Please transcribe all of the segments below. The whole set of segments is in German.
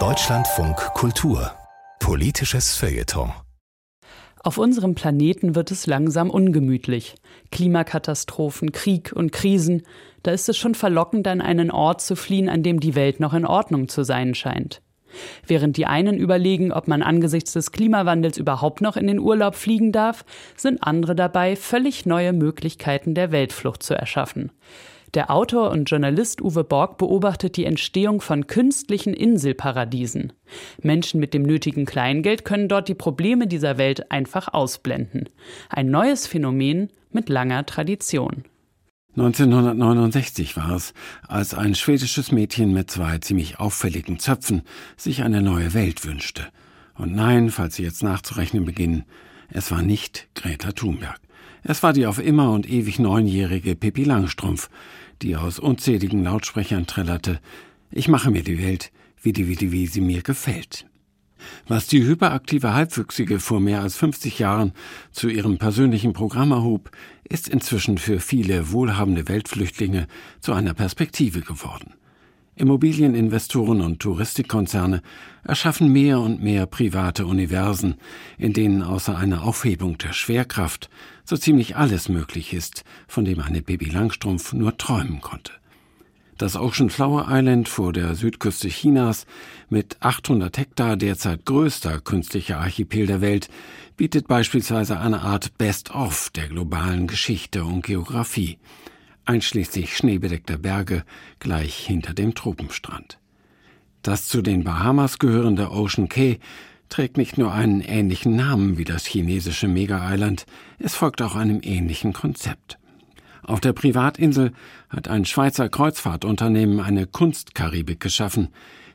Deutschlandfunk Kultur Politisches Feuilleton auf unserem Planeten wird es langsam ungemütlich. Klimakatastrophen, Krieg und Krisen. Da ist es schon verlockend, an einen Ort zu fliehen, an dem die Welt noch in Ordnung zu sein scheint. Während die einen überlegen, ob man angesichts des Klimawandels überhaupt noch in den Urlaub fliegen darf, sind andere dabei, völlig neue Möglichkeiten der Weltflucht zu erschaffen. Der Autor und Journalist Uwe Borg beobachtet die Entstehung von künstlichen Inselparadiesen. Menschen mit dem nötigen Kleingeld können dort die Probleme dieser Welt einfach ausblenden. Ein neues Phänomen mit langer Tradition. 1969 war es, als ein schwedisches Mädchen mit zwei ziemlich auffälligen Zöpfen sich eine neue Welt wünschte. Und nein, falls Sie jetzt nachzurechnen beginnen, es war nicht Greta Thunberg. Es war die auf immer und ewig neunjährige Pippi Langstrumpf, die aus unzähligen Lautsprechern trällerte, ich mache mir die Welt, wie die, wie die, wie sie mir gefällt. Was die hyperaktive Halbwüchsige vor mehr als 50 Jahren zu ihrem persönlichen Programm erhob, ist inzwischen für viele wohlhabende Weltflüchtlinge zu einer Perspektive geworden. Immobilieninvestoren und Touristikkonzerne erschaffen mehr und mehr private Universen, in denen außer einer Aufhebung der Schwerkraft so ziemlich alles möglich ist, von dem eine Baby Langstrumpf nur träumen konnte. Das Ocean Flower Island vor der Südküste Chinas mit 800 Hektar derzeit größter künstlicher Archipel der Welt bietet beispielsweise eine Art Best-of der globalen Geschichte und Geographie – einschließlich schneebedeckter Berge gleich hinter dem Tropenstrand. Das zu den Bahamas gehörende Ocean Cay trägt nicht nur einen ähnlichen Namen wie das chinesische Mega-Island, es folgt auch einem ähnlichen Konzept. Auf der Privatinsel hat ein Schweizer Kreuzfahrtunternehmen eine Kunstkaribik geschaffen,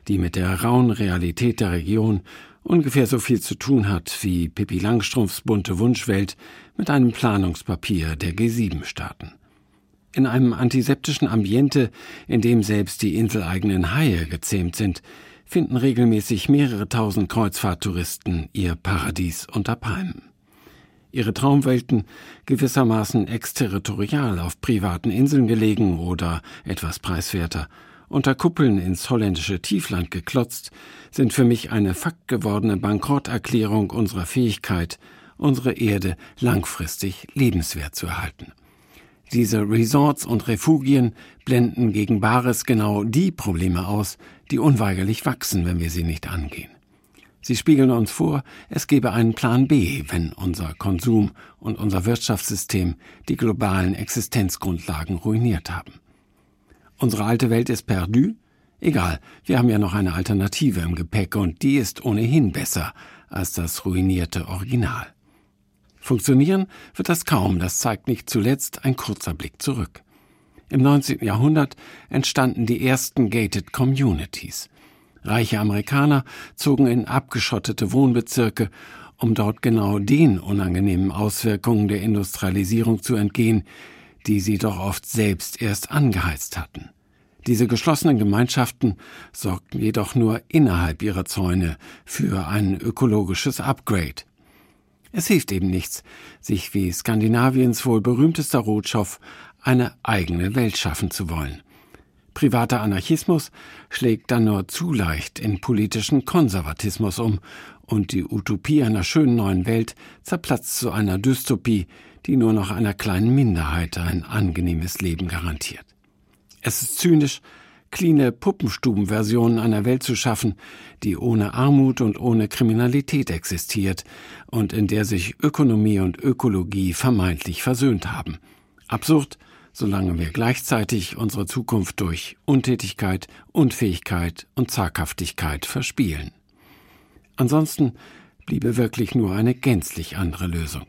die mit der rauen Realität der Region ungefähr so viel zu tun hat wie Pippi Langstrumpfs bunte Wunschwelt mit einem Planungspapier der G7-Staaten. In einem antiseptischen Ambiente, in dem selbst die inseleigenen Haie gezähmt sind, finden regelmäßig mehrere tausend Kreuzfahrttouristen ihr Paradies unter Palmen. Ihre Traumwelten, gewissermaßen exterritorial auf privaten Inseln gelegen oder etwas preiswerter, unter Kuppeln ins holländische Tiefland geklotzt, sind für mich eine faktgewordene Bankrotterklärung unserer Fähigkeit, unsere Erde langfristig lebenswert zu erhalten. Diese Resorts und Refugien blenden gegen Bares genau die Probleme aus, die unweigerlich wachsen, wenn wir sie nicht angehen. Sie spiegeln uns vor, es gebe einen Plan B, wenn unser Konsum und unser Wirtschaftssystem die globalen Existenzgrundlagen ruiniert haben. Unsere alte Welt ist perdu? Egal, wir haben ja noch eine Alternative im Gepäck und die ist ohnehin besser als das ruinierte Original. Funktionieren wird das kaum, das zeigt nicht zuletzt ein kurzer Blick zurück. Im 19. Jahrhundert entstanden die ersten Gated Communities. Reiche Amerikaner zogen in abgeschottete Wohnbezirke, um dort genau den unangenehmen Auswirkungen der Industrialisierung zu entgehen, die sie doch oft selbst erst angeheizt hatten. Diese geschlossenen Gemeinschaften sorgten jedoch nur innerhalb ihrer Zäune für ein ökologisches Upgrade. Es hilft eben nichts, sich wie Skandinaviens wohl berühmtester Rotschow eine eigene Welt schaffen zu wollen. Privater Anarchismus schlägt dann nur zu leicht in politischen Konservatismus um, und die Utopie einer schönen neuen Welt zerplatzt zu einer Dystopie, die nur noch einer kleinen Minderheit ein angenehmes Leben garantiert. Es ist zynisch, cleane Puppenstubenversionen einer Welt zu schaffen, die ohne Armut und ohne Kriminalität existiert und in der sich Ökonomie und Ökologie vermeintlich versöhnt haben. Absurd, solange wir gleichzeitig unsere Zukunft durch Untätigkeit, Unfähigkeit und Zaghaftigkeit verspielen. Ansonsten bliebe wirklich nur eine gänzlich andere Lösung.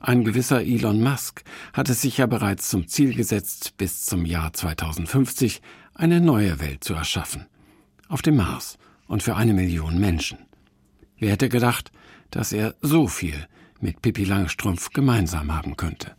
Ein gewisser Elon Musk hat es sich ja bereits zum Ziel gesetzt, bis zum Jahr 2050 eine neue Welt zu erschaffen. Auf dem Mars und für eine Million Menschen. Wer hätte gedacht, dass er so viel mit Pippi Langstrumpf gemeinsam haben könnte?